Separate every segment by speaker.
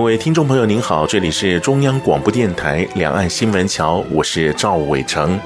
Speaker 1: 各位听众朋友，您好，这里是中央广播电台两岸新闻桥，我是赵伟成。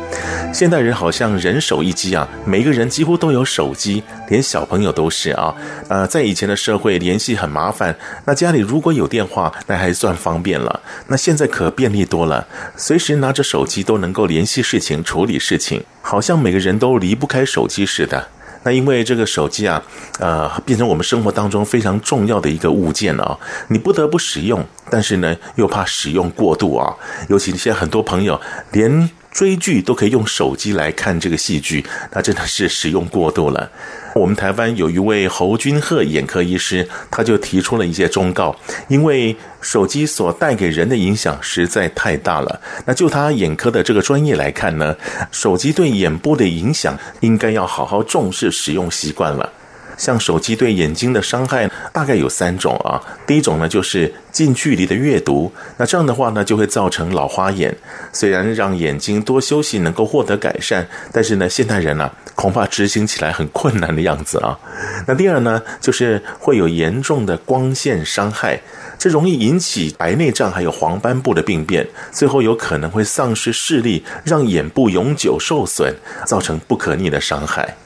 Speaker 1: 现代人好像人手一机啊，每个人几乎都有手机，连小朋友都是啊。呃，在以前的社会联系很麻烦，那家里如果有电话，那还算方便了。那现在可便利多了，随时拿着手机都能够联系事情、处理事情，好像每个人都离不开手机似的。那因为这个手机啊，呃，变成我们生活当中非常重要的一个物件啊，你不得不使用，但是呢，又怕使用过度啊。尤其现在很多朋友连追剧都可以用手机来看这个戏剧，那真的是使用过度了。我们台湾有一位侯君鹤眼科医师，他就提出了一些忠告，因为手机所带给人的影响实在太大了。那就他眼科的这个专业来看呢，手机对眼部的影响，应该要好好重视使用习惯了。像手机对眼睛的伤害大概有三种啊，第一种呢就是近距离的阅读，那这样的话呢就会造成老花眼。虽然让眼睛多休息能够获得改善，但是呢现代人呢、啊、恐怕执行起来很困难的样子啊。那第二呢就是会有严重的光线伤害，这容易引起白内障还有黄斑部的病变，最后有可能会丧失视力，让眼部永久受损，造成不可逆的伤害。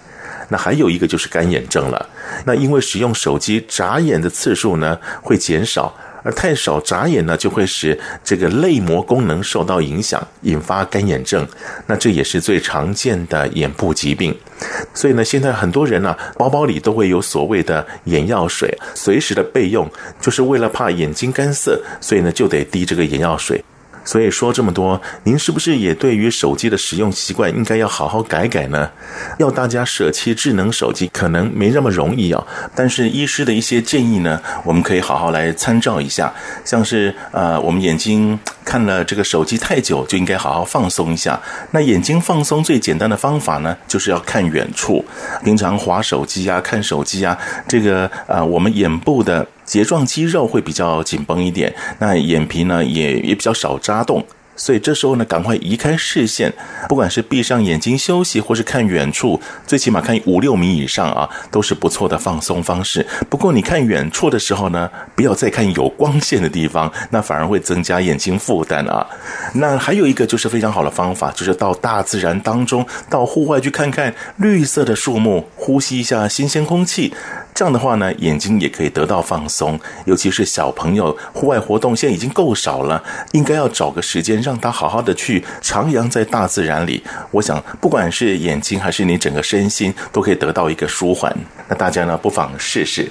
Speaker 1: 那还有一个就是干眼症了。那因为使用手机眨眼的次数呢会减少，而太少眨眼呢就会使这个泪膜功能受到影响，引发干眼症。那这也是最常见的眼部疾病。所以呢，现在很多人呢包包里都会有所谓的眼药水，随时的备用，就是为了怕眼睛干涩，所以呢就得滴这个眼药水。所以说这么多，您是不是也对于手机的使用习惯应该要好好改改呢？要大家舍弃智能手机，可能没那么容易啊。但是医师的一些建议呢，我们可以好好来参照一下。像是呃，我们眼睛看了这个手机太久，就应该好好放松一下。那眼睛放松最简单的方法呢，就是要看远处。平常划手机啊，看手机啊，这个呃，我们眼部的。睫状肌肉会比较紧绷一点，那眼皮呢也也比较少眨动，所以这时候呢赶快移开视线，不管是闭上眼睛休息，或是看远处，最起码看五六米以上啊，都是不错的放松方式。不过你看远处的时候呢，不要再看有光线的地方，那反而会增加眼睛负担啊。那还有一个就是非常好的方法，就是到大自然当中，到户外去看看绿色的树木，呼吸一下新鲜空气。这样的话呢，眼睛也可以得到放松，尤其是小朋友，户外活动现在已经够少了，应该要找个时间让他好好的去徜徉在大自然里。我想，不管是眼睛还是你整个身心，都可以得到一个舒缓。那大家呢，不妨试试。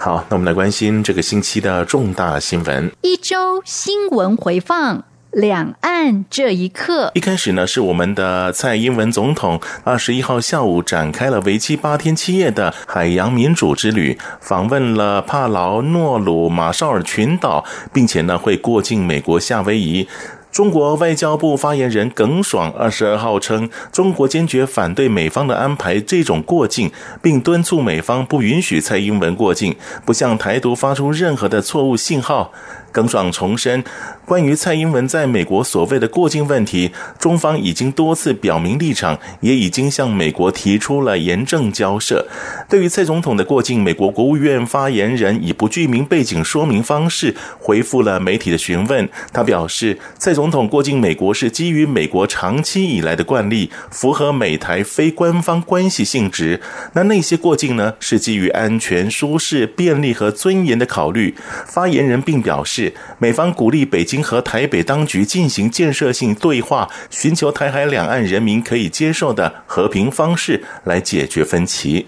Speaker 1: 好，那我们来关心这个星期的重大新闻。
Speaker 2: 一周新闻回放。两岸这一刻，
Speaker 1: 一开始呢，是我们的蔡英文总统二十一号下午展开了为期八天七夜的海洋民主之旅，访问了帕劳、诺鲁、马绍尔群岛，并且呢会过境美国夏威夷。中国外交部发言人耿爽二十二号称，中国坚决反对美方的安排这种过境，并敦促美方不允许蔡英文过境，不向台独发出任何的错误信号。耿爽重申，关于蔡英文在美国所谓的过境问题，中方已经多次表明立场，也已经向美国提出了严正交涉。对于蔡总统的过境，美国国务院发言人以不具名背景说明方式回复了媒体的询问。他表示，蔡总统过境美国是基于美国长期以来的惯例，符合美台非官方关系性质。那那些过境呢，是基于安全、舒适、便利和尊严的考虑。发言人并表示。美方鼓励北京和台北当局进行建设性对话，寻求台海两岸人民可以接受的和平方式来解决分歧。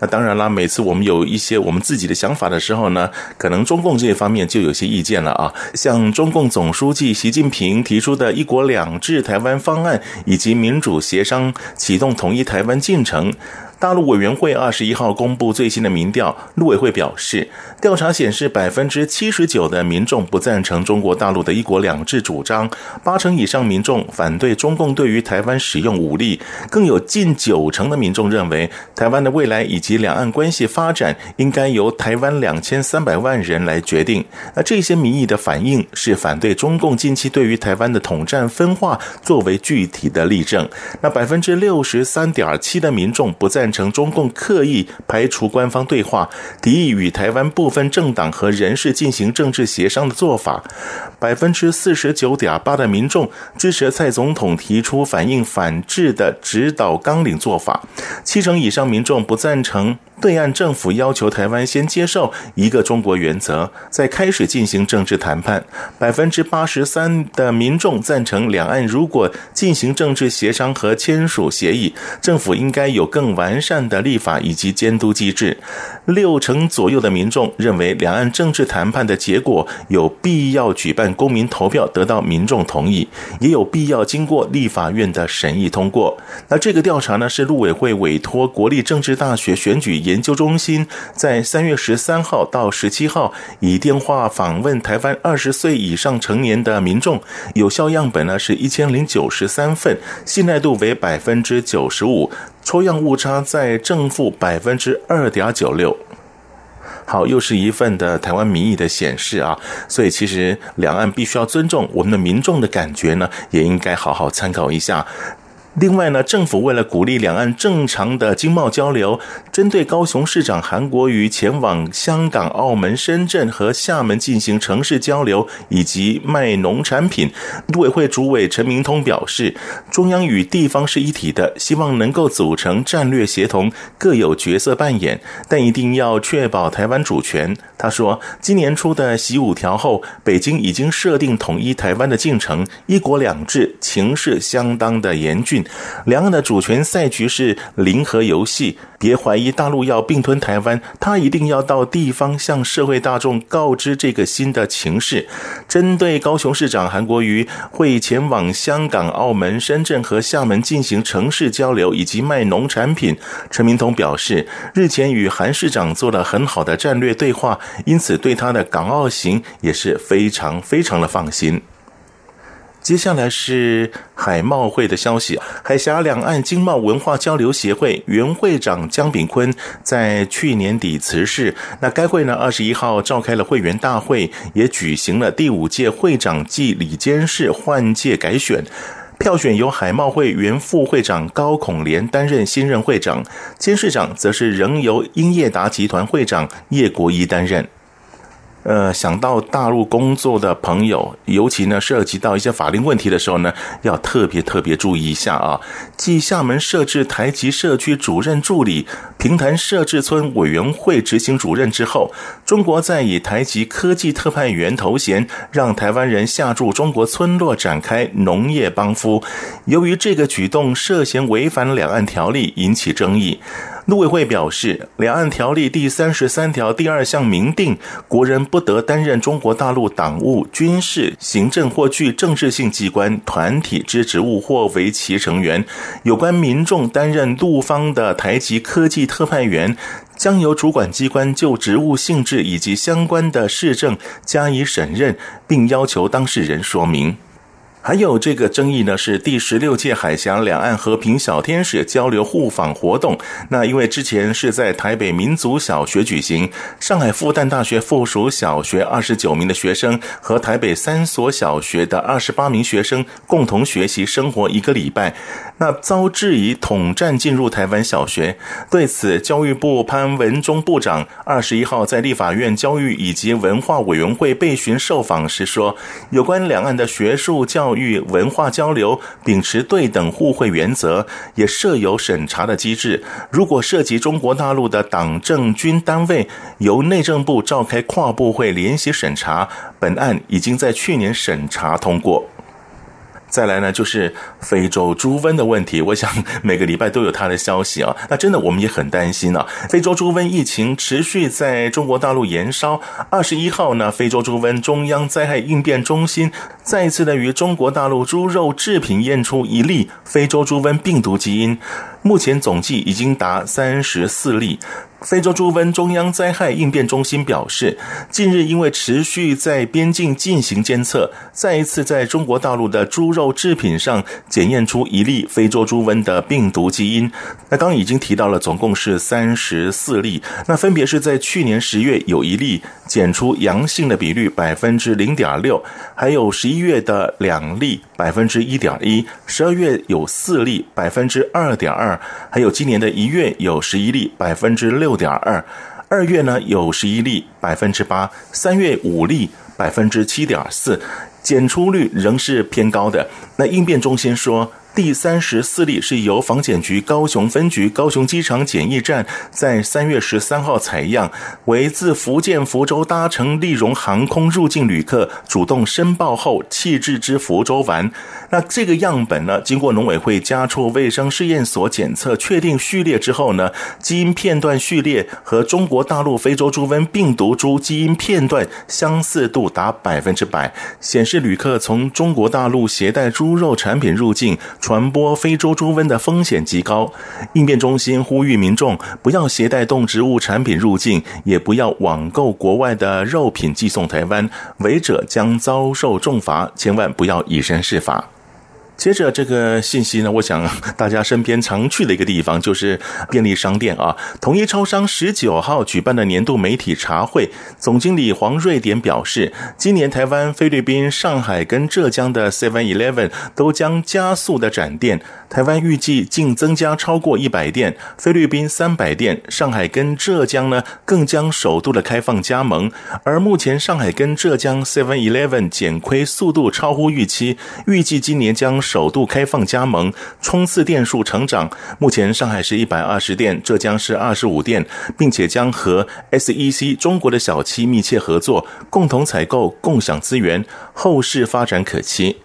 Speaker 1: 那当然啦，每次我们有一些我们自己的想法的时候呢，可能中共这一方面就有些意见了啊。像中共总书记习近平提出的一国两制台湾方案，以及民主协商启动统一台湾进程。大陆委员会二十一号公布最新的民调，陆委会表示，调查显示百分之七十九的民众不赞成中国大陆的一国两制主张，八成以上民众反对中共对于台湾使用武力，更有近九成的民众认为，台湾的未来以及两岸关系发展应该由台湾两千三百万人来决定。那这些民意的反应是反对中共近期对于台湾的统战分化作为具体的例证。那百分之六十三点七的民众不赞。成中共刻意排除官方对话，敌意与台湾部分政党和人士进行政治协商的做法。百分之四十九点八的民众支持蔡总统提出反映反制的指导纲领做法，七成以上民众不赞成。对岸政府要求台湾先接受一个中国原则，再开始进行政治谈判。百分之八十三的民众赞成两岸如果进行政治协商和签署协议，政府应该有更完善的立法以及监督机制。六成左右的民众认为两岸政治谈判的结果有必要举办公民投票，得到民众同意，也有必要经过立法院的审议通过。那这个调查呢，是陆委会委托国立政治大学选举研究中心在三月十三号到十七号以电话访问台湾二十岁以上成年的民众，有效样本呢是一千零九十三份，信赖度为百分之九十五，抽样误差在正负百分之二点九六。好，又是一份的台湾民意的显示啊，所以其实两岸必须要尊重我们的民众的感觉呢，也应该好好参考一下。另外呢，政府为了鼓励两岸正常的经贸交流，针对高雄市长韩国瑜前往香港、澳门、深圳和厦门进行城市交流以及卖农产品，陆委会主委陈明通表示，中央与地方是一体的，希望能够组成战略协同，各有角色扮演，但一定要确保台湾主权。他说，今年初的习五条后，北京已经设定统一台湾的进程，一国两制情势相当的严峻。两岸的主权赛局是零和游戏，别怀疑大陆要并吞台湾，他一定要到地方向社会大众告知这个新的情势。针对高雄市长韩国瑜会前往香港、澳门、深圳和厦门进行城市交流以及卖农产品，陈明通表示，日前与韩市长做了很好的战略对话，因此对他的港澳行也是非常非常的放心。接下来是海贸会的消息。海峡两岸经贸文化交流协会原会长江炳坤在去年底辞世。那该会呢，二十一号召开了会员大会，也举行了第五届会长暨理监事换届改选。票选由海贸会原副会长高孔廉担任新任会长，监事长则是仍由英业达集团会长叶国一担任。呃，想到大陆工作的朋友，尤其呢涉及到一些法令问题的时候呢，要特别特别注意一下啊。继厦门设置台籍社区主任助理、平潭设置村委员会执行主任之后，中国在以台籍科技特派员头衔，让台湾人下驻中国村落展开农业帮扶。由于这个举动涉嫌违反两岸条例，引起争议。陆委会表示，《两岸条例》第三十三条第二项明定，国人不不得担任中国大陆党务、军事、行政或具政治性机关、团体之职务或为其成员。有关民众担任陆方的台籍科技特派员，将由主管机关就职务性质以及相关的市政加以审认，并要求当事人说明。还有这个争议呢，是第十六届海峡两岸和平小天使交流互访活动。那因为之前是在台北民族小学举行，上海复旦大学附属小学二十九名的学生和台北三所小学的二十八名学生共同学习生活一个礼拜，那遭质疑统战进入台湾小学。对此，教育部潘文忠部长二十一号在立法院教育以及文化委员会备询受访时说，有关两岸的学术教教育。文化交流，秉持对等互惠原则，也设有审查的机制。如果涉及中国大陆的党政军单位，由内政部召开跨部会联席审查。本案已经在去年审查通过。再来呢，就是非洲猪瘟的问题。我想每个礼拜都有它的消息啊。那真的我们也很担心啊。非洲猪瘟疫情持续在中国大陆延烧。二十一号呢，非洲猪瘟中央灾害应变中心再一次的与中国大陆猪肉制品验出一例非洲猪瘟病毒基因，目前总计已经达三十四例。非洲猪瘟中央灾害应变中心表示，近日因为持续在边境进行监测，再一次在中国大陆的猪肉制品上检验出一例非洲猪瘟的病毒基因。那刚已经提到了，总共是三十四例。那分别是在去年十月有一例检出阳性的比率百分之零点六，还有十一月的两例百分之一点一，十二月有四例百分之二点二，还有今年的一月有十一例百分之。六点二，二月呢有十一例，百分之八；三月五例，百分之七点四，检出率仍是偏高的。那应变中心说。第三十四例是由防检局高雄分局高雄机场检疫站在三月十三号采样，为自福建福州搭乘立荣航空入境旅客主动申报后弃置之福州丸。那这个样本呢，经过农委会家畜卫生试验所检测，确定序列之后呢，基因片段序列和中国大陆非洲猪瘟病毒株基因片段相似度达百分之百，显示旅客从中国大陆携带猪肉产品入境。传播非洲猪瘟的风险极高，应变中心呼吁民众不要携带动植物产品入境，也不要网购国外的肉品寄送台湾，违者将遭受重罚，千万不要以身试法。接着这个信息呢，我想 大家身边常去的一个地方就是便利商店啊。统一超商十九号举办的年度媒体茶会，总经理黄瑞典表示，今年台湾、菲律宾、上海跟浙江的 Seven Eleven 都将加速的展店。台湾预计净增加超过一百店，菲律宾三百店，上海跟浙江呢更将首度的开放加盟。而目前上海跟浙江 Seven Eleven 减亏速度超乎预期，预计今年将首度开放加盟，冲刺店数成长。目前上海是一百二十店，浙江是二十五店，并且将和 SEC 中国的小七密切合作，共同采购、共享资源，后市发展可期。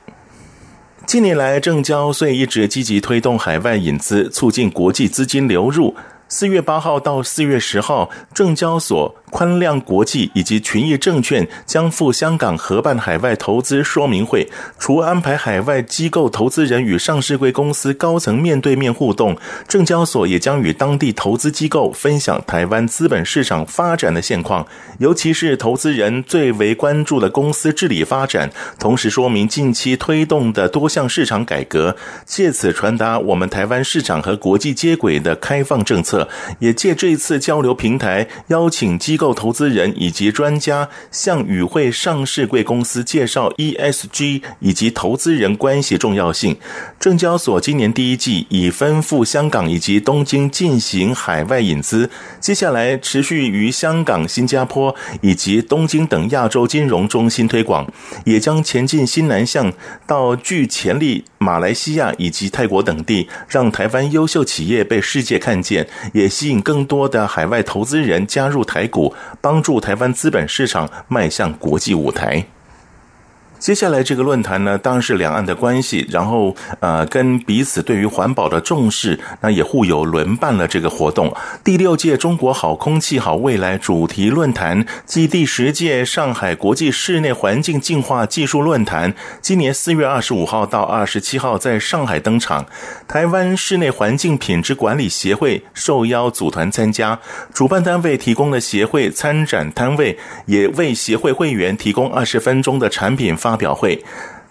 Speaker 1: 近年来，证交所一直积极推动海外引资，促进国际资金流入。四月八号到四月十号，证交所。宽量国际以及群益证券将赴香港合办海外投资说明会，除安排海外机构投资人与上市柜公司高层面对面互动，证交所也将与当地投资机构分享台湾资本市场发展的现况，尤其是投资人最为关注的公司治理发展，同时说明近期推动的多项市场改革，借此传达我们台湾市场和国际接轨的开放政策，也借这次交流平台邀请机构。投资人以及专家向与会上市贵公司介绍 ESG 以及投资人关系重要性。证交所今年第一季已分赴香港以及东京进行海外引资，接下来持续于香港、新加坡以及东京等亚洲金融中心推广，也将前进新南向到具潜力马来西亚以及泰国等地，让台湾优秀企业被世界看见，也吸引更多的海外投资人加入台股。帮助台湾资本市场迈向国际舞台。接下来这个论坛呢，当然是两岸的关系，然后呃，跟彼此对于环保的重视，那也互有轮办了这个活动。第六届中国好空气好未来主题论坛暨第十届上海国际室内环境净化技术论坛，今年四月二十五号到二十七号在上海登场。台湾室内环境品质管理协会受邀组团参加，主办单位提供了协会参展摊位，也为协会会员提供二十分钟的产品发发表会。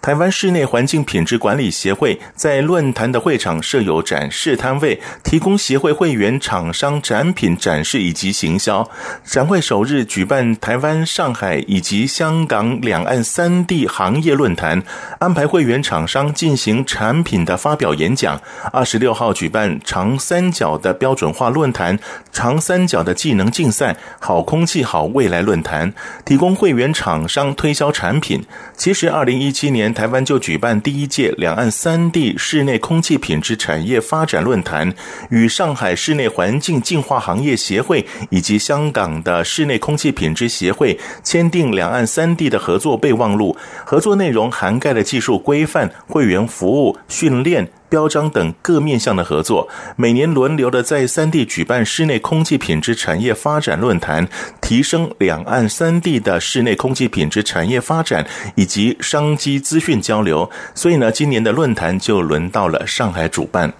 Speaker 1: 台湾室内环境品质管理协会在论坛的会场设有展示摊位，提供协会会员厂商展品展示以及行销。展会首日举办台湾、上海以及香港两岸三地行业论坛，安排会员厂商进行产品的发表演讲。二十六号举办长三角的标准化论坛、长三角的技能竞赛、好空气好未来论坛，提供会员厂商推销产品。其实，二零一七年。台湾就举办第一届两岸三地室内空气品质产业发展论坛，与上海室内环境净化行业协会以及香港的室内空气品质协会签订两岸三地的合作备忘录。合作内容涵盖了技术规范、会员服务、训练。标章等各面向的合作，每年轮流的在三地举办室内空气品质产业发展论坛，提升两岸三地的室内空气品质产业发展以及商机资讯交流。所以呢，今年的论坛就轮到了上海主办。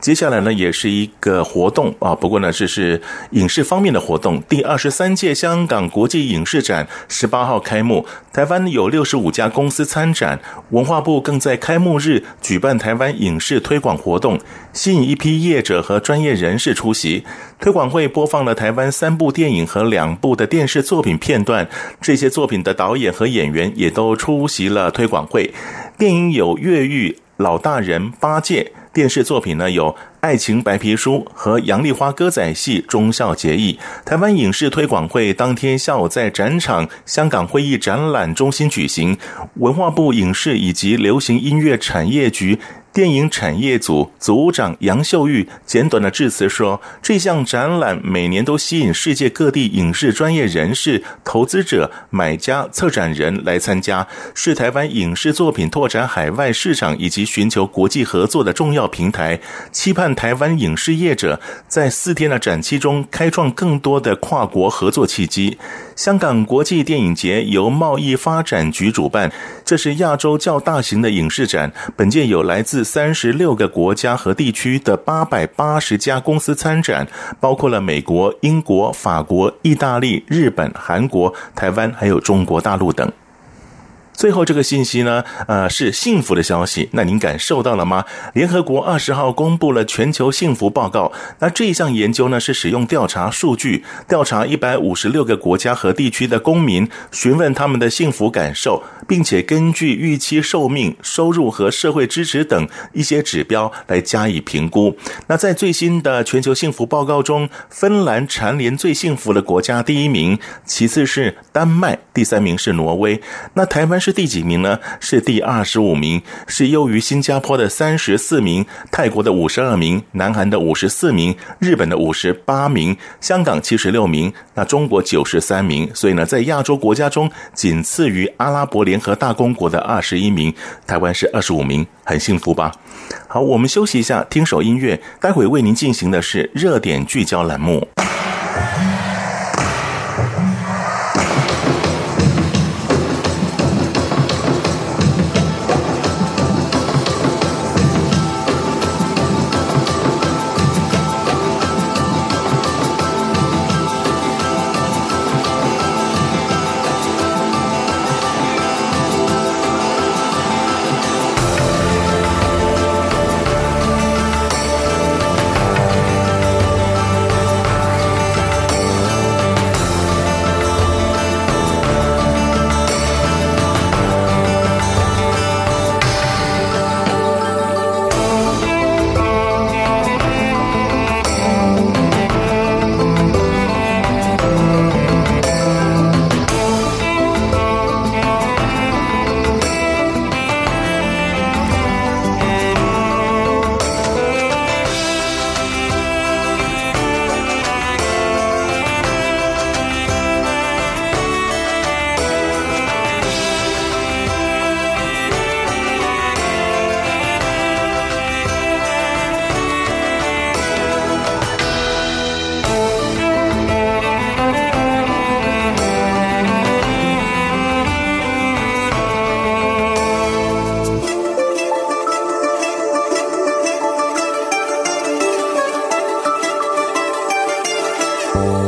Speaker 1: 接下来呢，也是一个活动啊，不过呢，这是影视方面的活动。第二十三届香港国际影视展十八号开幕，台湾有六十五家公司参展，文化部更在开幕日举办台湾影视推广活动，吸引一批业者和专业人士出席。推广会播放了台湾三部电影和两部的电视作品片段，这些作品的导演和演员也都出席了推广会。电影有越狱、老大人、八戒。电视作品呢，有《爱情白皮书》和杨丽花歌仔戏《忠孝节义》。台湾影视推广会当天下午在展场香港会议展览中心举行，文化部影视以及流行音乐产业局。电影产业组组长杨秀玉简短的致辞说：“这项展览每年都吸引世界各地影视专业人士、投资者、买家、策展人来参加，是台湾影视作品拓展海外市场以及寻求国际合作的重要平台。期盼台湾影视业者在四天的展期中开创更多的跨国合作契机。”香港国际电影节由贸易发展局主办，这是亚洲较大型的影视展。本届有来自三十六个国家和地区的八百八十家公司参展，包括了美国、英国、法国、意大利、日本、韩国、台湾，还有中国大陆等。最后这个信息呢，呃，是幸福的消息。那您感受到了吗？联合国二十号公布了全球幸福报告。那这一项研究呢，是使用调查数据，调查一百五十六个国家和地区的公民，询问他们的幸福感受，并且根据预期寿命、收入和社会支持等一些指标来加以评估。那在最新的全球幸福报告中，芬兰蝉联最幸福的国家第一名，其次是丹麦，第三名是挪威。那台湾。是第几名呢？是第二十五名，是优于新加坡的三十四名、泰国的五十二名、南韩的五十四名、日本的五十八名、香港七十六名，那中国九十三名。所以呢，在亚洲国家中，仅次于阿拉伯联合大公国的二十一名，台湾是二十五名，很幸福吧？好，我们休息一下，听首音乐，待会为您进行的是热点聚焦栏目。
Speaker 3: Oh.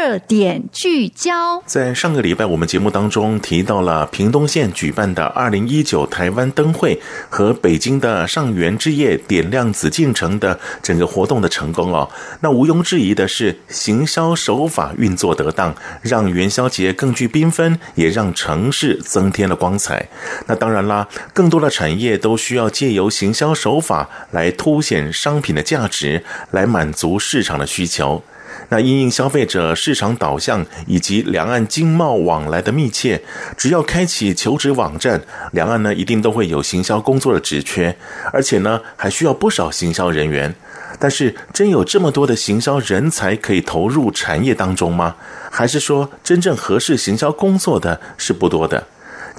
Speaker 2: 热点聚焦，
Speaker 1: 在上个礼拜，我们节目当中提到了屏东县举办的二零一九台湾灯会和北京的上元之夜点亮紫禁城的整个活动的成功哦。那毋庸置疑的是，行销手法运作得当，让元宵节更具缤纷，也让城市增添了光彩。那当然啦，更多的产业都需要借由行销手法来凸显商品的价值，来满足市场的需求。那因应消费者市场导向以及两岸经贸往来的密切，只要开启求职网站，两岸呢一定都会有行销工作的职缺，而且呢还需要不少行销人员。但是，真有这么多的行销人才可以投入产业当中吗？还是说真正合适行销工作的是不多的？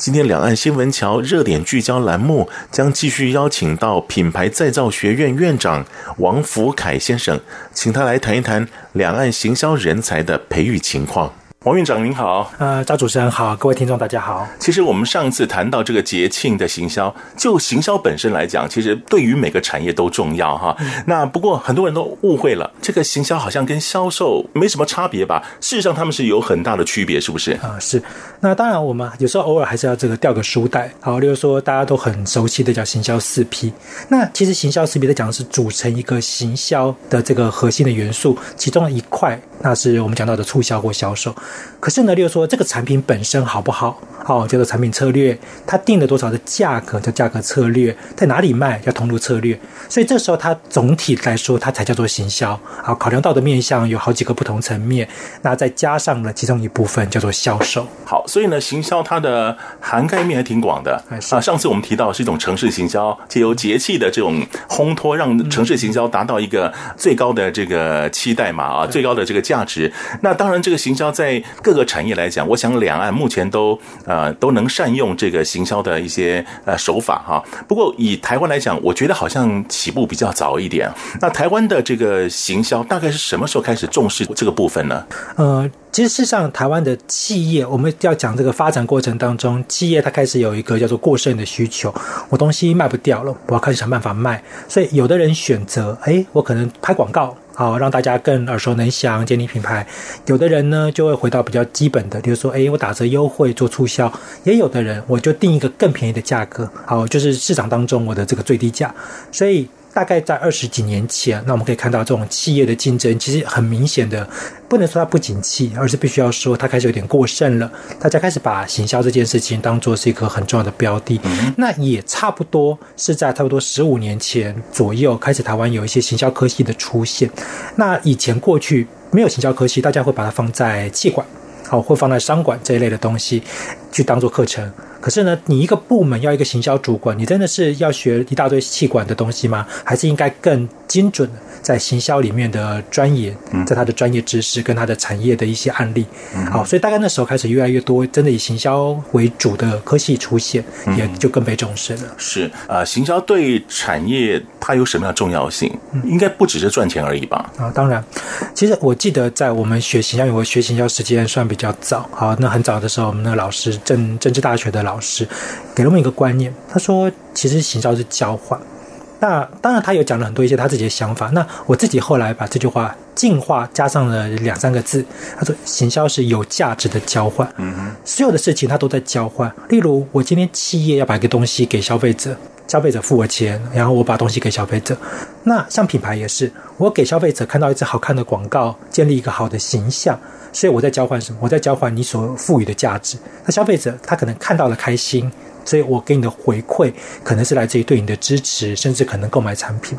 Speaker 1: 今天两岸新闻桥热点聚焦栏目将继续邀请到品牌再造学院院长王福凯先生，请他来谈一谈两岸行销人才的培育情况。王院长您好，
Speaker 4: 呃，赵主持人好，各位听众大家好。
Speaker 1: 其实我们上次谈到这个节庆的行销，就行销本身来讲，其实对于每个产业都重要哈。嗯、那不过很多人都误会了，这个行销好像跟销售没什么差别吧？事实上他们是有很大的区别，是不是？
Speaker 4: 啊，是。那当然，我们有时候偶尔还是要这个掉个书袋。好，例如说大家都很熟悉的叫行销四 P。那其实行销四 P 在讲的是组成一个行销的这个核心的元素，其中的一块，那是我们讲到的促销或销售。可是呢，例如说这个产品本身好不好？好，叫做产品策略，它定了多少的价格叫价格策略，在哪里卖叫通路策略。所以这时候它总体来说，它才叫做行销。好，考量到的面向有好几个不同层面，那再加上了其中一部分叫做销售。
Speaker 1: 好，所以呢，行销它的涵盖面还挺广的啊。上次我们提到是一种城市行销，借由节气的这种烘托，让城市行销达到一个最高的这个期待嘛啊，最高的这个价值。那当然，这个行销在各个产业来讲，我想两岸目前都呃呃都能善用这个行销的一些呃手法哈。不过以台湾来讲，我觉得好像起步比较早一点。那台湾的这个行销大概是什么时候开始重视这个部分呢？
Speaker 4: 呃，其实事实上，台湾的企业我们要讲这个发展过程当中，企业它开始有一个叫做过剩的需求，我东西卖不掉了，我要开始想办法卖。所以有的人选择，哎，我可能拍广告。好，让大家更耳熟能详，建立品牌。有的人呢，就会回到比较基本的，比如说，诶，我打折优惠做促销。也有的人，我就定一个更便宜的价格，好，就是市场当中我的这个最低价。所以。大概在二十几年前，那我们可以看到这种企业的竞争其实很明显的，不能说它不景气，而是必须要说它开始有点过剩了。大家开始把行销这件事情当做是一个很重要的标的。嗯、那也差不多是在差不多十五年前左右，开始台湾有一些行销科技的出现。那以前过去没有行销科技，大家会把它放在气管，好，会放在商管这一类的东西去当做课程。可是呢，你一个部门要一个行销主管，你真的是要学一大堆气管的东西吗？还是应该更精准的在行销里面的钻研，在他的专业知识跟他的产业的一些案例？好，所以大概那时候开始越来越多真的以行销为主的科系出现，也就更被重视了。
Speaker 1: 是呃，行销对产业它有什么样的重要性？应该不只是赚钱而已吧？
Speaker 4: 啊，当然，其实我记得在我们学行销，因为我学行销时间算比较早。好，那很早的时候，我们那个老师政政治大学的。老师给了我们一个观念，他说：“其实行销是交换。”那当然，他有讲了很多一些他自己的想法。那我自己后来把这句话进化，加上了两三个字，他说：“行销是有价值的交换。”嗯哼，所有的事情他都在交换。例如，我今天企业要把一个东西给消费者，消费者付我钱，然后我把东西给消费者。那像品牌也是，我给消费者看到一只好看的广告，建立一个好的形象。所以我在交换什么？我在交换你所赋予的价值。那消费者他可能看到了开心，所以我给你的回馈可能是来自于对你的支持，甚至可能购买产品。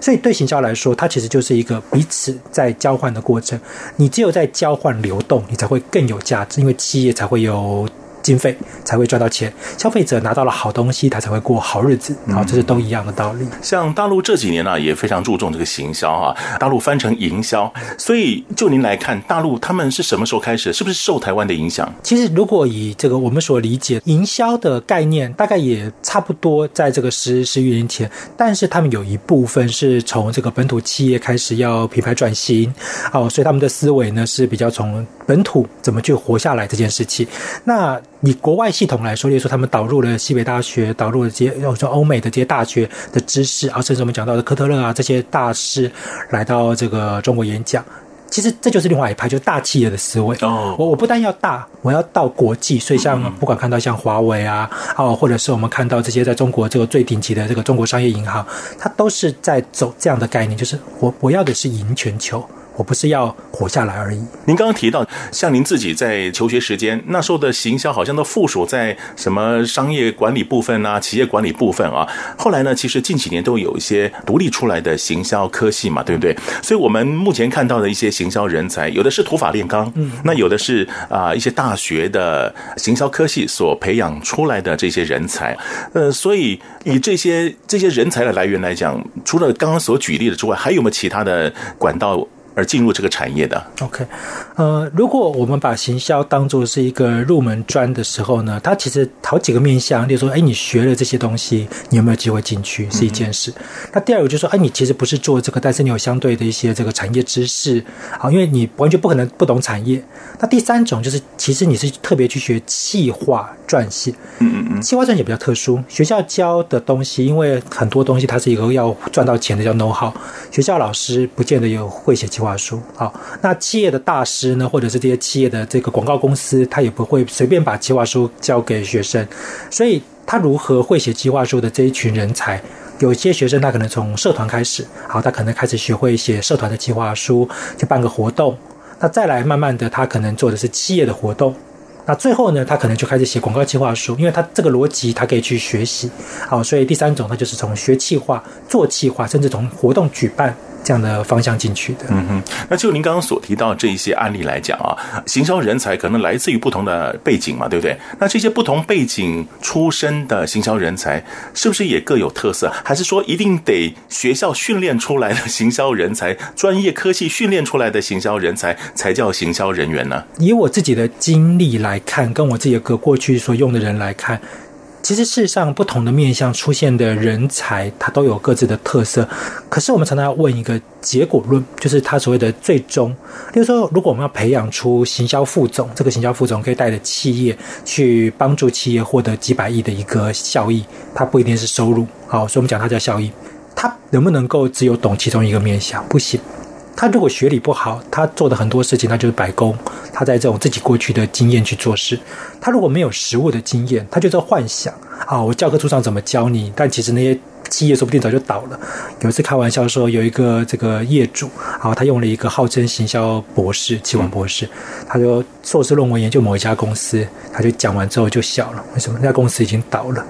Speaker 4: 所以对行销来说，它其实就是一个彼此在交换的过程。你只有在交换流动，你才会更有价值，因为企业才会有经费才会赚到钱，消费者拿到了好东西，他才会过好日子。好，这是都一样的道理。
Speaker 1: 像大陆这几年呢、啊，也非常注重这个行销啊，大陆翻成营销。所以就您来看，大陆他们是什么时候开始？是不是受台湾的影响？
Speaker 4: 其实如果以这个我们所理解营销的概念，大概也差不多在这个十十余年前，但是他们有一部分是从这个本土企业开始要品牌转型，哦，所以他们的思维呢是比较从本土怎么去活下来这件事情。那以国外系统来说，例如说他们导入了西北大学，导入了这些，说欧美的这些大学的知识啊，甚至我们讲到的科特勒啊这些大师来到这个中国演讲，其实这就是另外一派，就是大企业的思维。哦，我我不但要大，我要到国际，所以像不管看到像华为啊，哦，或者是我们看到这些在中国这个最顶级的这个中国商业银行，它都是在走这样的概念，就是我我要的是赢全球。我不是要活下来而已。
Speaker 1: 您刚刚提到，像您自己在求学时间那时候的行销，好像都附属在什么商业管理部分啊、企业管理部分啊。后来呢，其实近几年都有一些独立出来的行销科系嘛，对不对？所以我们目前看到的一些行销人才，有的是土法炼钢，嗯，那有的是啊一些大学的行销科系所培养出来的这些人才。呃，所以以这些这些人才的来源来讲，除了刚刚所举例的之外，还有没有其他的管道？而进入这个产业的
Speaker 4: ，OK，呃，如果我们把行销当做是一个入门专的时候呢，它其实好几个面向，例如说，哎，你学了这些东西，你有没有机会进去是一件事。嗯、那第二个就是说，哎，你其实不是做这个，但是你有相对的一些这个产业知识，好，因为你完全不可能不懂产业。那第三种就是，其实你是特别去学企划撰写，嗯嗯嗯，企划撰写比较特殊，学校教的东西，因为很多东西它是一个要赚到钱的叫 know how，学校老师不见得有会写企计划书，好，那企业的大师呢，或者是这些企业的这个广告公司，他也不会随便把计划书交给学生，所以他如何会写计划书的这一群人才，有些学生他可能从社团开始，好，他可能开始学会写社团的计划书，去办个活动，那再来慢慢的，他可能做的是企业的活动。那最后呢，他可能就开始写广告计划书，因为他这个逻辑他可以去学习，好，所以第三种他就是从学企划、做企划，甚至从活动举办。这样的方向进去的。
Speaker 1: 嗯哼，那就您刚刚所提到这一些案例来讲啊，行销人才可能来自于不同的背景嘛，对不对？那这些不同背景出身的行销人才，是不是也各有特色？还是说一定得学校训练出来的行销人才，专业科系训练出来的行销人才才叫行销人员呢？
Speaker 4: 以我自己的经历来看，跟我自己的过去所用的人来看。其实，事实上，不同的面向出现的人才，他都有各自的特色。可是，我们常常要问一个结果论，就是他所谓的最终。例如说，如果我们要培养出行销副总，这个行销副总可以带着企业去帮助企业获得几百亿的一个效益，它不一定是收入。好，所以我们讲它叫效益。他能不能够只有懂其中一个面向？不行。他如果学理不好，他做的很多事情，他就是白工。他在这种自己过去的经验去做事。他如果没有实物的经验，他就在幻想啊，我教科书上怎么教你？但其实那些企业说不定早就倒了。有一次开玩笑说，有一个这个业主然后，他用了一个号称行销博士、企管博士，他就硕士论文研究某一家公司，他就讲完之后就笑了。为什么？那家公司已经倒了。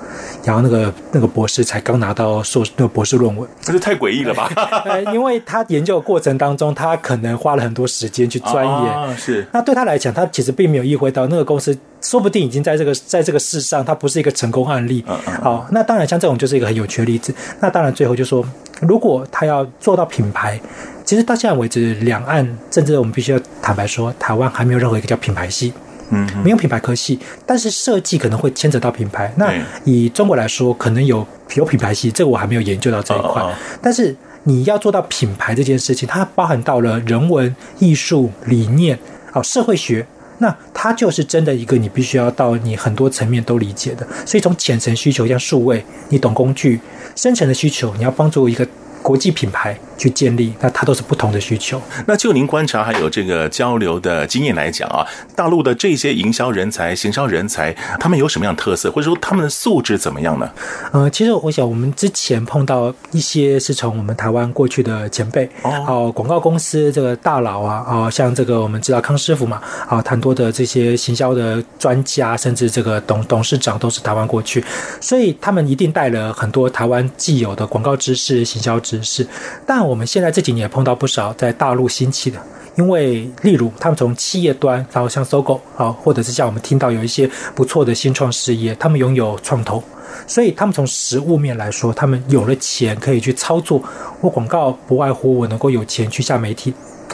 Speaker 4: 然后那个那个博士才刚拿到硕士那个博士论文，
Speaker 1: 这是太诡异了吧？
Speaker 4: 呃，因为他研究的过程当中，他可能花了很多时间去钻研。
Speaker 1: 啊，是。
Speaker 4: 那对他来讲，他其实并没有意会到那个公司说不定已经在这个在这个世上，它不是一个成功案例。嗯嗯。好，那当然像这种就是一个很有趣的例子。那当然最后就说，如果他要做到品牌，其实到现在为止，两岸甚至我们必须要坦白说，台湾还没有任何一个叫品牌系。嗯，没有品牌科系，但是设计可能会牵扯到品牌。那以中国来说，可能有有品牌系，这个我还没有研究到这一块。但是你要做到品牌这件事情，它包含到了人文、艺术、理念、哦社会学，那它就是真的一个你必须要到你很多层面都理解的。所以从浅层需求，像数位，你懂工具；深层的需求，你要帮助一个。国际品牌去建立，那它都是不同的需求。
Speaker 1: 那就您观察还有这个交流的经验来讲啊，大陆的这些营销人才、行销人才，他们有什么样的特色，或者说他们的素质怎么样呢？
Speaker 4: 呃，其实我想，我们之前碰到一些是从我们台湾过去的前辈哦，广告公司这个大佬啊，哦，像这个我们知道康师傅嘛，啊，很多的这些行销的专家，甚至这个董董事长都是台湾过去，所以他们一定带了很多台湾既有的广告知识、行销知识。但我我们现在这几年也碰到不少在大陆兴起的，因为例如他们从企业端，然后像搜狗啊，或者是像我们听到有一些不错的新创事业，他们拥有创投，所以他们从实物面来说，他们有了钱可以去操作。我广告不外乎我能够有钱去下媒体，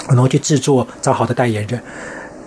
Speaker 4: 我能够去制作找好的代言人。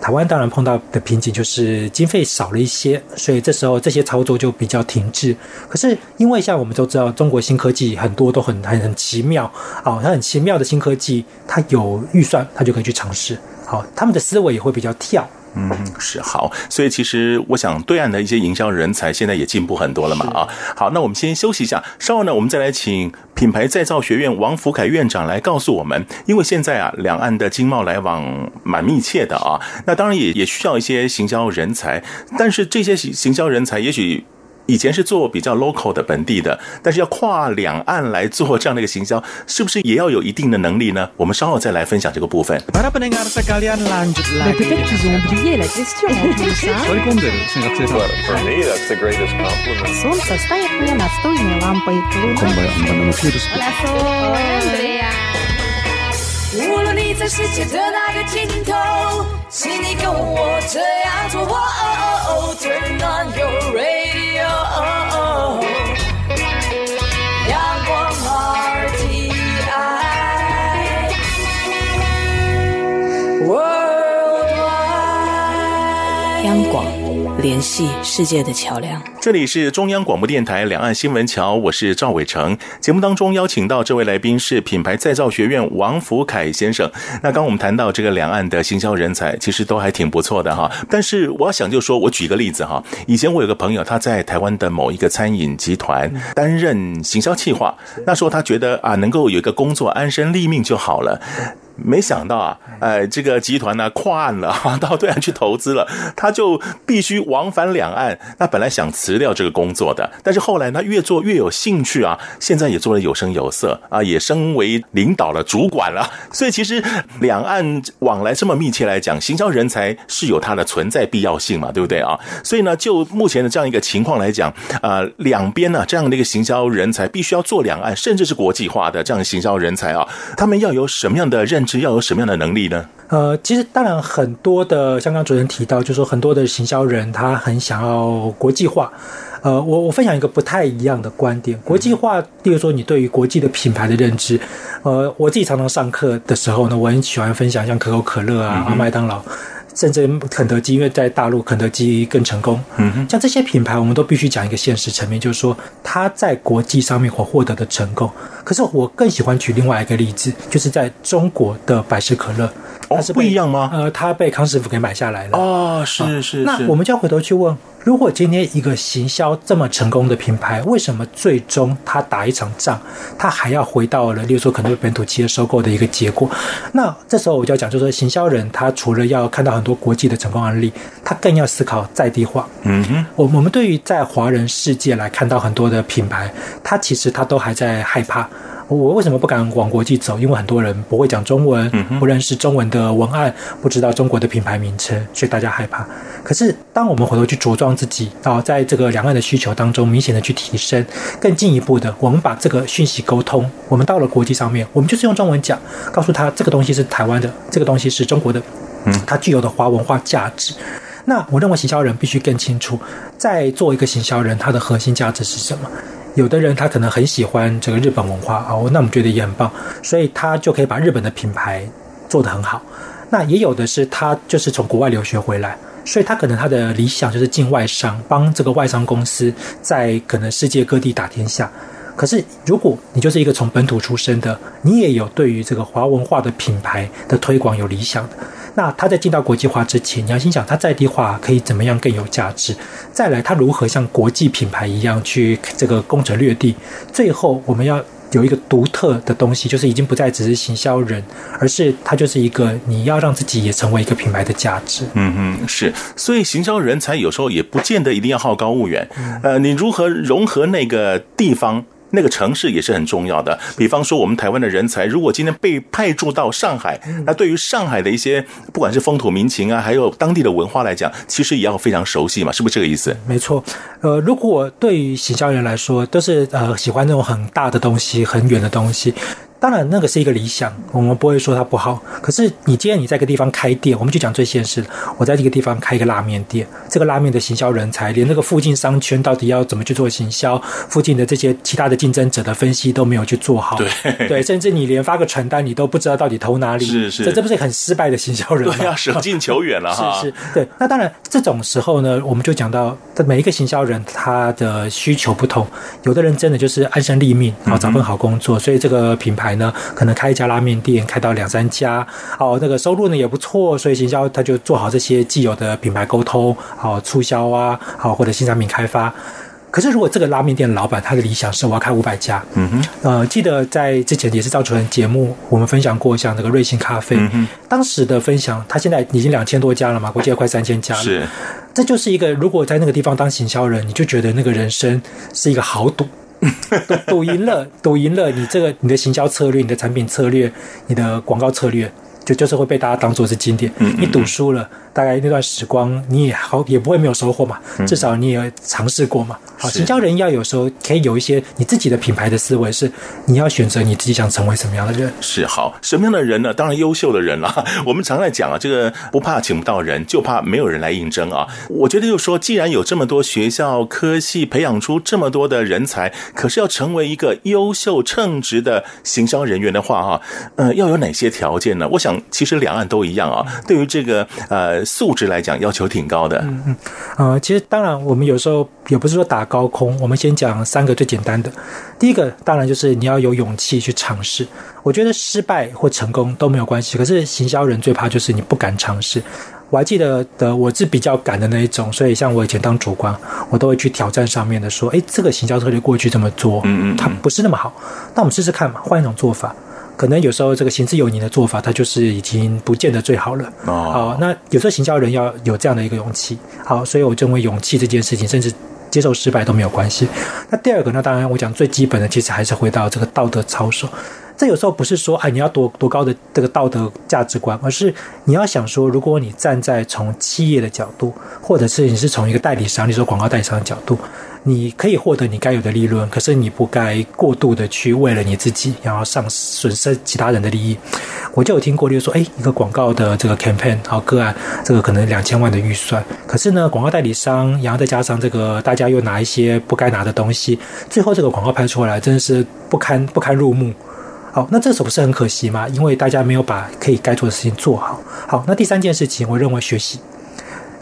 Speaker 4: 台湾当然碰到的瓶颈就是经费少了一些，所以这时候这些操作就比较停滞。可是因为像我们都知道，中国新科技很多都很很很奇妙啊，它很奇妙的新科技，它有预算，它就可以去尝试。好，他们的思维也会比较跳。
Speaker 1: 嗯，是好，所以其实我想，对岸的一些营销人才现在也进步很多了嘛啊。好，那我们先休息一下，稍后呢，我们再来请品牌再造学院王福凯院长来告诉我们，因为现在啊，两岸的经贸来往蛮密切的啊，那当然也也需要一些行销人才，但是这些行行销人才也许。以前是做比较 local 的本地的，但是要跨两岸来做这样的一个行销，是不是也要有一定的能力呢？我们稍后再来分享这个部分。
Speaker 3: 无论你在世界的哪个尽头，请你跟我这样做。Turn on your radio，央广。联系世界的桥梁。
Speaker 1: 这里是中央广播电台两岸新闻桥，我是赵伟成。节目当中邀请到这位来宾是品牌再造学院王福凯先生。那刚我们谈到这个两岸的行销人才，其实都还挺不错的哈。但是我要想就说，我举个例子哈，以前我有个朋友，他在台湾的某一个餐饮集团担任行销企划，那时候他觉得啊，能够有一个工作安身立命就好了。没想到啊，呃，这个集团呢跨岸了，到对岸去投资了，他就必须往返两岸。那本来想辞掉这个工作的，但是后来呢，越做越有兴趣啊，现在也做的有声有色啊，也升为领导了主管了。所以其实两岸往来这么密切来讲，行销人才是有它的存在必要性嘛，对不对啊？所以呢，就目前的这样一个情况来讲，呃，两边呢这样的一个行销人才必须要做两岸，甚至是国际化的这样的行销人才啊，他们要有什么样的认知？是要有什么样的能力呢？
Speaker 4: 呃，其实当然很多的，像刚刚主持人提到，就是说很多的行销人他很想要国际化。呃，我我分享一个不太一样的观点，国际化，例如说你对于国际的品牌的认知，呃，我自己常常上课的时候呢，我很喜欢分享像可口可乐啊、麦当劳。甚至肯德基，因为在大陆肯德基更成功。嗯哼，像这些品牌，我们都必须讲一个现实层面，就是说它在国际上面所获得的成功。可是我更喜欢举另外一个例子，就是在中国的百事可乐，它是
Speaker 1: 不一样吗？
Speaker 4: 呃，它被康师傅给买下来了。
Speaker 1: 哦，是是是。
Speaker 4: 那我们就要回头去问。如果今天一个行销这么成功的品牌，为什么最终他打一场仗，他还要回到了，例如说可能被本土企业收购的一个结果？那这时候我就要讲，就是说行销人他除了要看到很多国际的成功案例，他更要思考在地化。嗯哼，我我们对于在华人世界来看到很多的品牌，他其实他都还在害怕。我为什么不敢往国际走？因为很多人不会讲中文，不认识中文的文案，不知道中国的品牌名称，所以大家害怕。可是，当我们回头去着装自己啊，在这个两岸的需求当中，明显的去提升，更进一步的，我们把这个讯息沟通，我们到了国际上面，我们就是用中文讲，告诉他这个东西是台湾的，这个东西是中国的，嗯，它具有的华文化价值。那我认为行销人必须更清楚，在做一个行销人，他的核心价值是什么。有的人他可能很喜欢这个日本文化哦，那我们觉得也很棒，所以他就可以把日本的品牌做得很好。那也有的是他就是从国外留学回来，所以他可能他的理想就是进外商，帮这个外商公司在可能世界各地打天下。可是如果你就是一个从本土出身的，你也有对于这个华文化的品牌的推广有理想的。那他在进到国际化之前，你要心想他在地化可以怎么样更有价值？再来，他如何像国际品牌一样去这个攻城略地？最后，我们要有一个独特的东西，就是已经不再只是行销人，而是他就是一个你要让自己也成为一个品牌的价值。
Speaker 1: 嗯嗯，是。所以行销人才有时候也不见得一定要好高骛远。呃，你如何融合那个地方？那个城市也是很重要的。比方说，我们台湾的人才，如果今天被派驻到上海，那对于上海的一些不管是风土民情啊，还有当地的文化来讲，其实也要非常熟悉嘛，是不是这个意思？
Speaker 4: 没错。呃，如果对于行销人来说，都是呃喜欢那种很大的东西、很远的东西。当然那个是一个理想，我们不会说它不好。可是你既然你在一个地方开店，我们就讲最现实的，我在这个地方开一个拉面店，这个拉面的行销人才，连那个附近商圈到底要怎么去做行销，附近的这些其他的竞争者的分析都没有去做好，
Speaker 1: 对
Speaker 4: 对，甚至你连发个传单你都不知道到底投哪里，
Speaker 1: 是是，
Speaker 4: 这这不是很失败的行销人吗？
Speaker 1: 对呀，舍近求远了哈。
Speaker 4: 是是，对。那当然这种时候呢，我们就讲到，每一个行销人他的需求不同，有的人真的就是安身立命，然后找份好工作，嗯、所以这个品牌呢，可能开一家拉面店，开到两三家，哦，那个收入呢也不错，所以行销他就做好这些既有的品牌沟通，好促销啊，好或者新产品开发。可是，如果这个拉面店的老板他的理想是我要开五百家，嗯哼，呃，记得在之前也是赵主任节目，我们分享过像这个瑞幸咖啡，当时的分享，他现在已经两千多家了嘛，估计要快三千家了，是，这就是一个如果在那个地方当行销人，你就觉得那个人生是一个豪赌，赌赢了，赌赢了，你这个你的行销策略、你的产品策略、你的广告策略，就就是会被大家当做是经典，嗯嗯，你赌输了。大概那段时光，你也好也不会没有收获嘛，至少你也尝试过嘛。好，行销人要有时候可以有一些你自己的品牌的思维，是你要选择你自己想成为什么样的人。
Speaker 1: 是好，什么样的人呢？当然优秀的人了。我们常在讲啊，这个不怕请不到人，就怕没有人来应征啊。我觉得就是说，既然有这么多学校科系培养出这么多的人才，可是要成为一个优秀称职的行销人员的话，哈，呃，要有哪些条件呢？我想，其实两岸都一样啊。对于这个呃。素质来讲，要求挺高的。
Speaker 4: 嗯嗯，呃，其实当然，我们有时候也不是说打高空。我们先讲三个最简单的。第一个，当然就是你要有勇气去尝试。我觉得失败或成功都没有关系。可是行销人最怕就是你不敢尝试。我还记得的，我是比较敢的那一种。所以像我以前当主管，我都会去挑战上面的，说：“哎，这个行销策略过去这么做，嗯嗯，它不是那么好。那我们试试看嘛，换一种做法。”可能有时候这个行之有年的做法，它就是已经不见得最好了。哦，好，那有时候行销人要有这样的一个勇气。好，所以我认为勇气这件事情，甚至接受失败都没有关系。那第二个，那当然我讲最基本的，其实还是回到这个道德操守。这有时候不是说，哎，你要多多高的这个道德价值观，而是你要想说，如果你站在从企业的角度，或者是你是从一个代理商，你说广告代理商的角度。你可以获得你该有的利润，可是你不该过度的去为了你自己，然后上损失其他人的利益。我就有听过，例如说，哎，一个广告的这个 campaign 好个案，这个可能两千万的预算，可是呢，广告代理商，然后再加上这个大家又拿一些不该拿的东西，最后这个广告拍出来真的是不堪不堪入目。好，那这时候不是很可惜吗？因为大家没有把可以该做的事情做好。好，那第三件事情，我认为学习。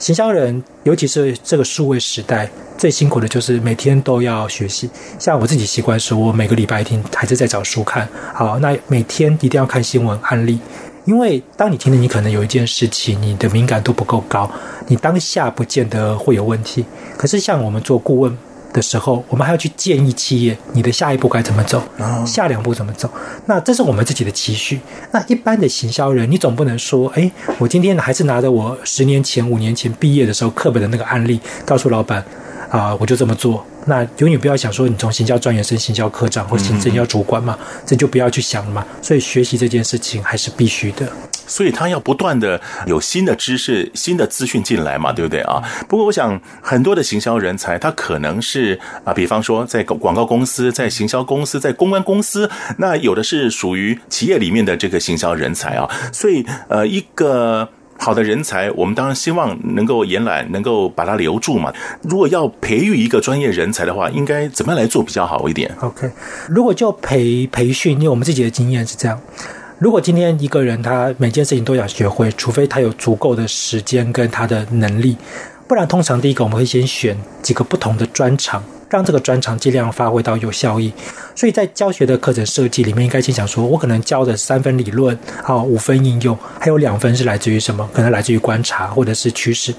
Speaker 4: 行销人，尤其是这个数位时代，最辛苦的就是每天都要学习。像我自己习惯说，我每个礼拜天还是在找书看。好，那每天一定要看新闻案例，因为当你听了，你可能有一件事情，你的敏感度不够高，你当下不见得会有问题。可是像我们做顾问。的时候，我们还要去建议企业，你的下一步该怎么走，下两步怎么走？那这是我们自己的期许。那一般的行销人，你总不能说，哎，我今天还是拿着我十年前、五年前毕业的时候课本的那个案例，告诉老板。啊，我就这么做。那永远不要想说你从行销专员升行销科长或行政要主管嘛，这就不要去想了嘛。所以学习这件事情还是必须的。
Speaker 1: 所以他要不断的有新的知识、新的资讯进来嘛，对不对啊？不过我想很多的行销人才，他可能是啊，比方说在广告公司、在行销公司、在公关公司，那有的是属于企业里面的这个行销人才啊。所以呃，一个。好的人才，我们当然希望能够延揽，能够把他留住嘛。如果要培育一个专业人才的话，应该怎么样来做比较好一点
Speaker 4: ？OK，如果就培培训，因为我们自己的经验是这样：如果今天一个人他每件事情都想学会，除非他有足够的时间跟他的能力，不然通常第一个我们会先选几个不同的专长。让这个专长尽量发挥到有效益，所以在教学的课程设计里面，应该先想说，我可能教的三分理论，好，五分应用，还有两分是来自于什么？可能来自于观察或者是趋势。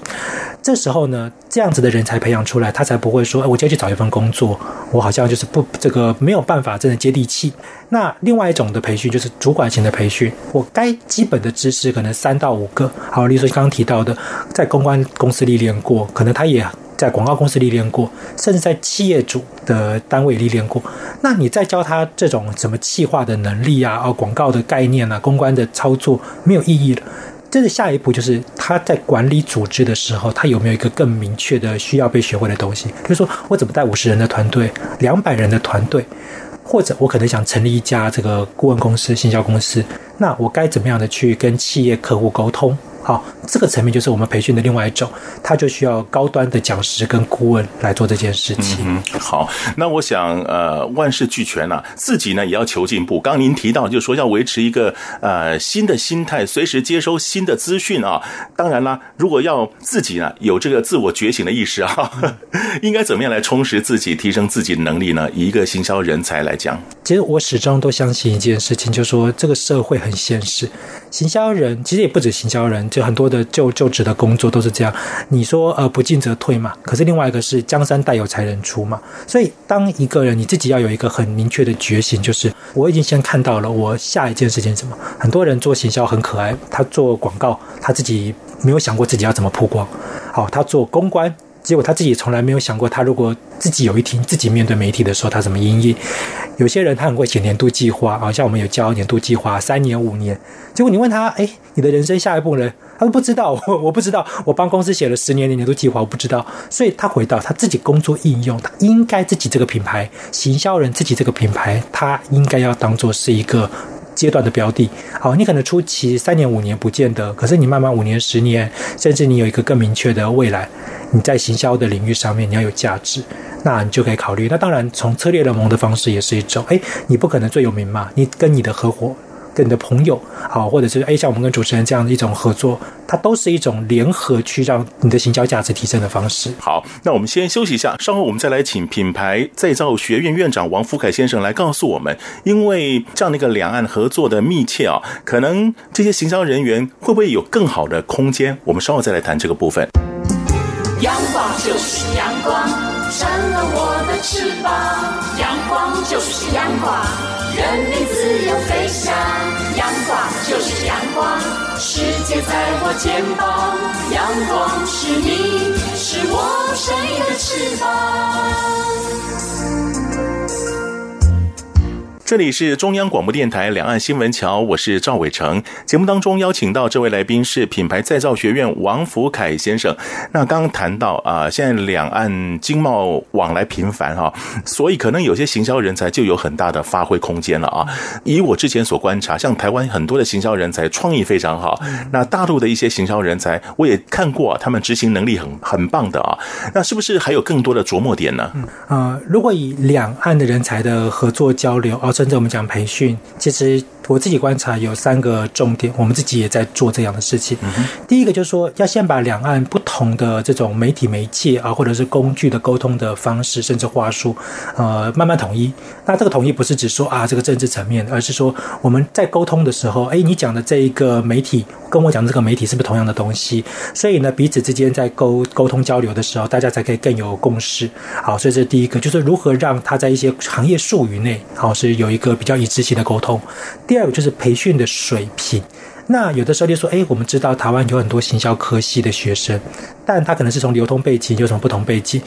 Speaker 4: 这时候呢，这样子的人才培养出来，他才不会说，哎，我就要去找一份工作，我好像就是不这个没有办法真的接地气。那另外一种的培训就是主管型的培训，我该基本的知识可能三到五个，好，例如说刚刚提到的，在公关公司历练过，可能他也。在广告公司历练过，甚至在企业主的单位历练过，那你再教他这种什么企划的能力啊，哦，广告的概念啊，公关的操作没有意义了。这是下一步，就是他在管理组织的时候，他有没有一个更明确的需要被学会的东西？比如说，我怎么带五十人的团队，两百人的团队？或者我可能想成立一家这个顾问公司、行销公司，那我该怎么样的去跟企业客户沟通？好，这个层面就是我们培训的另外一种，他就需要高端的讲师跟顾问来做这件事情。
Speaker 1: 嗯，好，那我想，呃，万事俱全呐、啊，自己呢也要求进步。刚刚您提到，就是说要维持一个呃新的心态，随时接收新的资讯啊。当然啦，如果要自己呢有这个自我觉醒的意识啊，应该怎么样来充实自己、提升自己的能力呢？以一个行销人才来讲，
Speaker 4: 其实我始终都相信一件事情，就是说这个社会很现实，行销人其实也不止行销人。就很多的就就职的工作都是这样，你说呃不进则退嘛，可是另外一个是江山代有才人出嘛，所以当一个人你自己要有一个很明确的觉醒，就是我已经先看到了我下一件事情什么。很多人做行销很可爱，他做广告他自己没有想过自己要怎么曝光，好，他做公关。结果他自己从来没有想过，他如果自己有一天自己面对媒体的时候，他怎么因应。有些人他很会写年度计划啊，像我们有教年度计划，三年五年。结果你问他，哎，你的人生下一步呢？他说不知道，我 我不知道。我帮公司写了十年的年度计划，我不知道。所以他回到他自己工作应用，他应该自己这个品牌行销人自己这个品牌，他应该要当做是一个。阶段的标的，好，你可能初期三年五年不见得，可是你慢慢五年十年，甚至你有一个更明确的未来，你在行销的领域上面你要有价值，那你就可以考虑。那当然，从策略联盟的方式也是一种，诶，你不可能最有名嘛，你跟你的合伙。跟你的朋友，好，或者是诶，像我们跟主持人这样的一种合作，它都是一种联合去让你的行销价值提升的方式。
Speaker 1: 好，那我们先休息一下，稍后我们再来请品牌再造学院院长王福凯先生来告诉我们，因为这样的一个两岸合作的密切啊，可能这些行销人员会不会有更好的空间？我们稍后再来谈这个部分。
Speaker 3: 阳光就是阳光，闪了我的翅膀，阳光就是阳光。世界在我肩膀，阳光是你，是我生命的翅膀。
Speaker 1: 这里是中央广播电台两岸新闻桥，我是赵伟成。节目当中邀请到这位来宾是品牌再造学院王福凯先生。那刚谈到啊，现在两岸经贸往来频繁哈，所以可能有些行销人才就有很大的发挥空间了啊。以我之前所观察，像台湾很多的行销人才创意非常好，那大陆的一些行销人才我也看过，他们执行能力很很棒的啊。那是不是还有更多的琢磨点呢？
Speaker 4: 嗯，呃，如果以两岸的人才的合作交流啊。甚至我们讲培训，其实我自己观察有三个重点，我们自己也在做这样的事情。第一个就是说，要先把两岸不同的这种媒体媒介啊，或者是工具的沟通的方式，甚至话术，呃，慢慢统一。那这个统一不是只说啊，这个政治层面，而是说我们在沟通的时候，哎，你讲的这一个媒体跟我讲的这个媒体是不是同样的东西？所以呢，彼此之间在沟沟通交流的时候，大家才可以更有共识。好，所以这是第一个，就是如何让他在一些行业术语内，好是有。一个比较一致性的沟通。第二个就是培训的水平。那有的时候就说，哎，我们知道台湾有很多行销科系的学生，但他可能是从流通背景，有什么不同背景，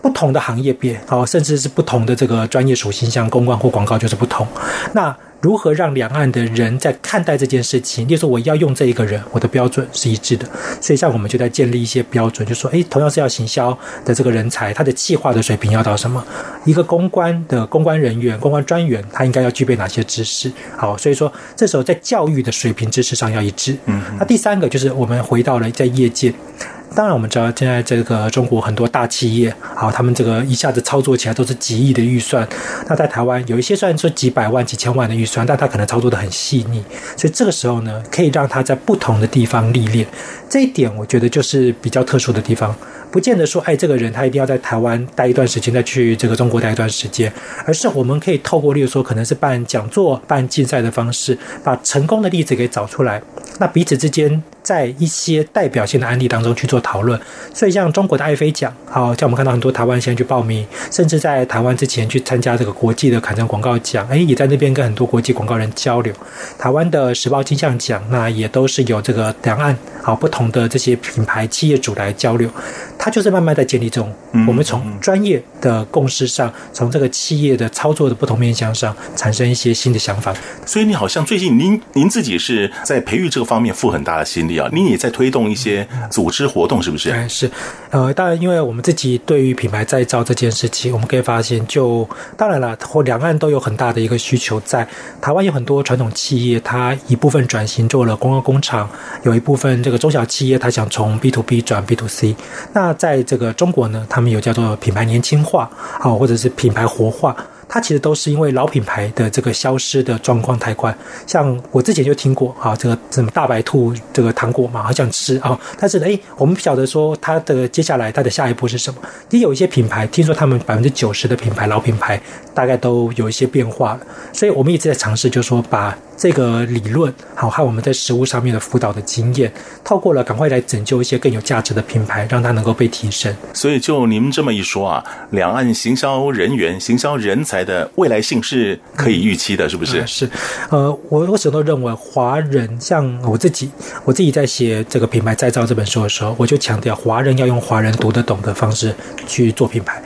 Speaker 4: 不同的行业变，哦，甚至是不同的这个专业属性，像公关或广告就是不同。那如何让两岸的人在看待这件事情？例如说，我要用这一个人，我的标准是一致的。所以，像我们就在建立一些标准，就说，诶，同样是要行销的这个人才，他的企划的水平要到什么？一个公关的公关人员、公关专员，他应该要具备哪些知识？好，所以说这时候在教育的水平知识上要一致。嗯，那第三个就是我们回到了在业界。当然，我们知道现在这个中国很多大企业，好，他们这个一下子操作起来都是几亿的预算。那在台湾有一些虽然说几百万、几千万的预算，但他可能操作得很细腻。所以这个时候呢，可以让他在不同的地方历练。这一点我觉得就是比较特殊的地方。不见得说，哎，这个人他一定要在台湾待一段时间，再去这个中国待一段时间，而是我们可以透过，例如说，可能是办讲座、办竞赛的方式，把成功的例子给找出来。那彼此之间，在一些代表性的案例当中去做讨论。所以，像中国的爱妃奖，好，像我们看到很多台湾现在去报名，甚至在台湾之前去参加这个国际的坎城广告奖，哎，也在那边跟很多国际广告人交流。台湾的时报金像奖，那也都是有这个两岸好不同的这些品牌企业主来交流。它就是慢慢在建立这种，我们从专业的共识上，从这个企业的操作的不同面向上，产生一些新的想法。
Speaker 1: 所以你好像最近您您自己是在培育这个方面付很大的心力。利啊，你也在推动一些组织活动，是不是？
Speaker 4: 对，是。呃，当然，因为我们自己对于品牌再造这件事情，我们可以发现就，就当然了，或两岸都有很大的一个需求在。台湾有很多传统企业，它一部分转型做了观光工厂，有一部分这个中小企业，它想从 B to B 转 B to C。那在这个中国呢，他们有叫做品牌年轻化，好，或者是品牌活化。它其实都是因为老品牌的这个消失的状况太快，像我之前就听过啊，这个什么大白兔这个糖果嘛，好想吃啊，但是呢，诶，我们不晓得说它的接下来它的下一步是什么。也有一些品牌，听说他们百分之九十的品牌老品牌大概都有一些变化了，所以我们一直在尝试，就是说把。这个理论好，还有我们在实物上面的辅导的经验，透过了赶快来拯救一些更有价值的品牌，让它能够被提升。
Speaker 1: 所以就您这么一说啊，两岸行销人员、行销人才的未来性是可以预期的，是不是？
Speaker 4: 嗯、是，呃，我我始终都认为，华人像我自己，我自己在写这个品牌再造这本书的时候，我就强调，华人要用华人读得懂的方式去做品牌。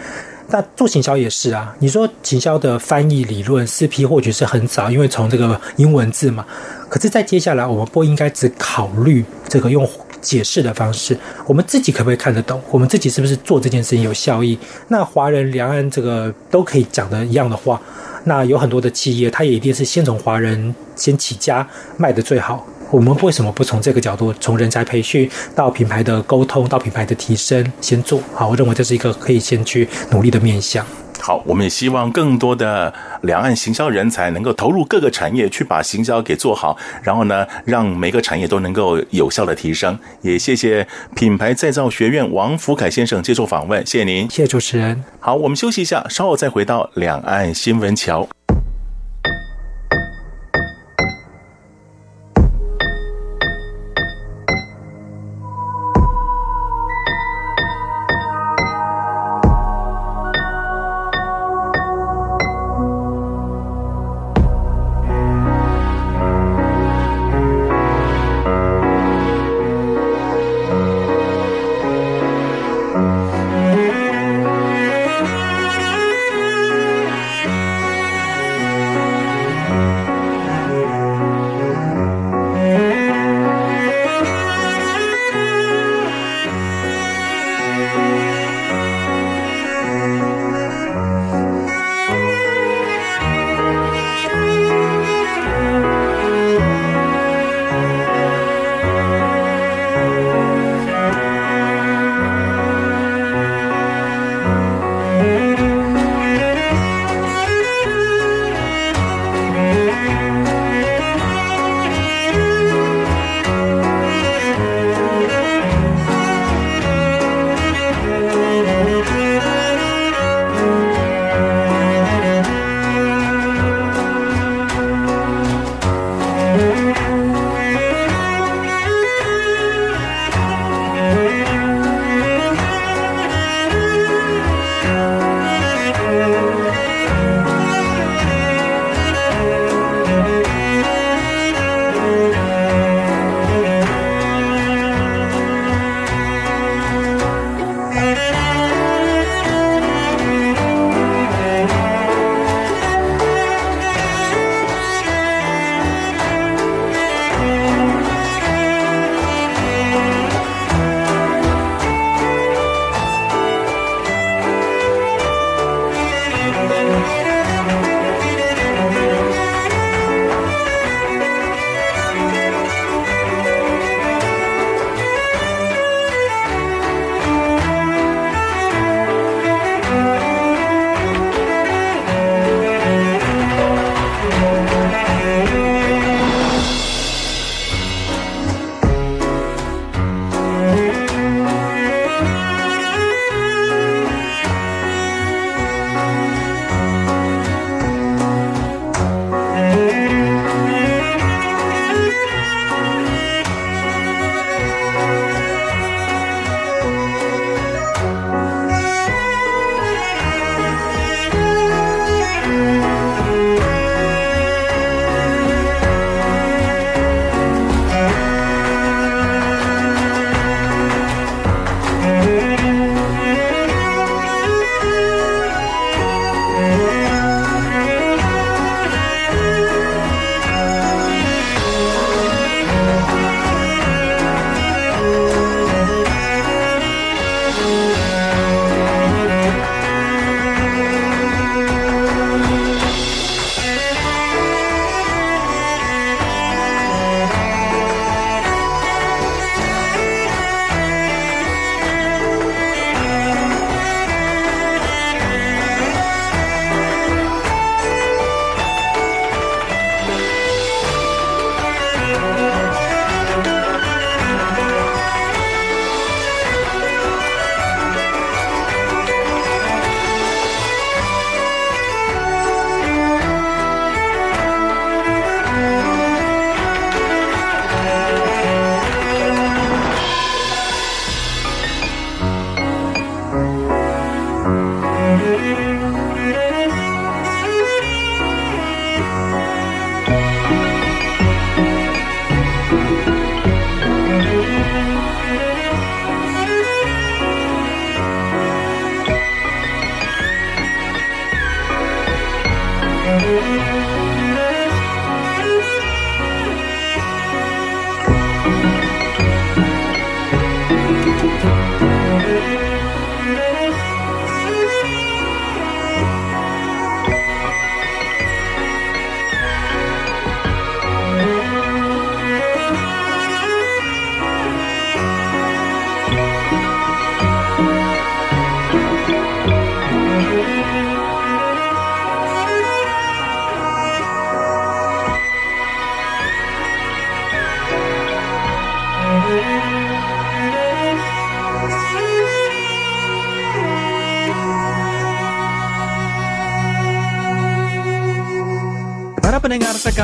Speaker 4: 那做行销也是啊，你说行销的翻译理论四 P 或许是很早，因为从这个英文字嘛。可是，在接下来，我们不应该只考虑这个用解释的方式，我们自己可不可以看得懂？我们自己是不是做这件事情有效益？那华人两岸这个都可以讲的一样的话，那有很多的企业，它也一定是先从华人先起家，卖得最好。我们为什么不从这个角度，从人才培训到品牌的沟通到品牌的提升先做好？我认为这是一个可以先去努力的面向。
Speaker 1: 好，我们也希望更多的两岸行销人才能够投入各个产业去把行销给做好，然后呢，让每个产业都能够有效的提升。也谢谢品牌再造学院王福凯先生接受访问，谢谢您，
Speaker 4: 谢谢主持人。
Speaker 1: 好，我们休息一下，稍后再回到两岸新闻桥。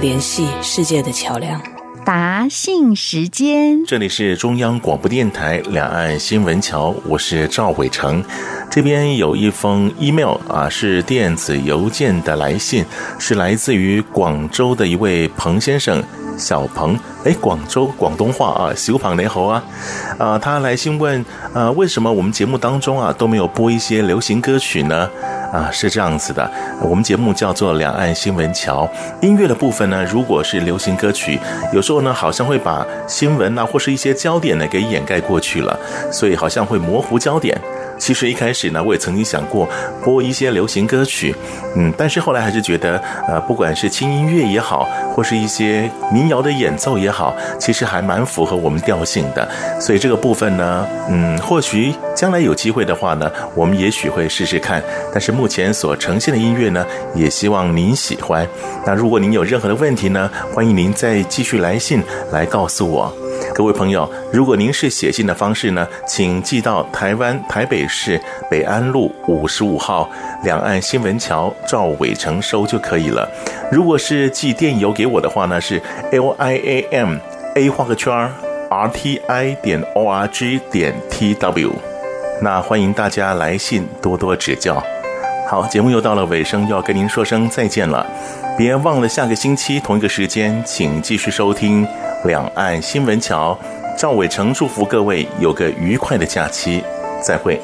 Speaker 5: 联系世界的桥梁。
Speaker 2: 答信时间，
Speaker 1: 这里是中央广播电台两岸新闻桥，我是赵伟成。这边有一封 email 啊，是电子邮件的来信，是来自于广州的一位彭先生，小鹏。哎，广州广东话啊，小胖你好啊，啊，他来信问，呃，为什么我们节目当中啊都没有播一些流行歌曲呢？啊，是这样子的，我们节目叫做两岸新闻桥，音乐的部分呢，如果是流行歌曲，有时候呢好像会把新闻啊或是一些焦点呢给掩盖过去了，所以好像会模糊焦点。其实一开始呢，我也曾经想过播一些流行歌曲，嗯，但是后来还是觉得，呃，不管是轻音乐也好，或是一些民谣的演奏也好，其实还蛮符合我们调性的。所以这个部分呢，嗯，或许将来有机会的话呢，我们也许会试试看。但是目前所呈现的音乐呢，也希望您喜欢。那如果您有任何的问题呢，欢迎您再继续来信来告诉我。各位朋友，如果您是写信的方式呢，请寄到台湾台北是北安路五十五号两岸新闻桥赵伟成收就可以了。如果是寄电邮给我的话呢，是 l i a m a 画个圈 r t i 点 o r g 点 t w。那欢迎大家来信多多指教。好，节目又到了尾声，要跟您说声再见了。别忘了下个星期同一个时间，请继续收听。两岸新闻桥，赵伟成祝福各位有个愉快的假期，再会。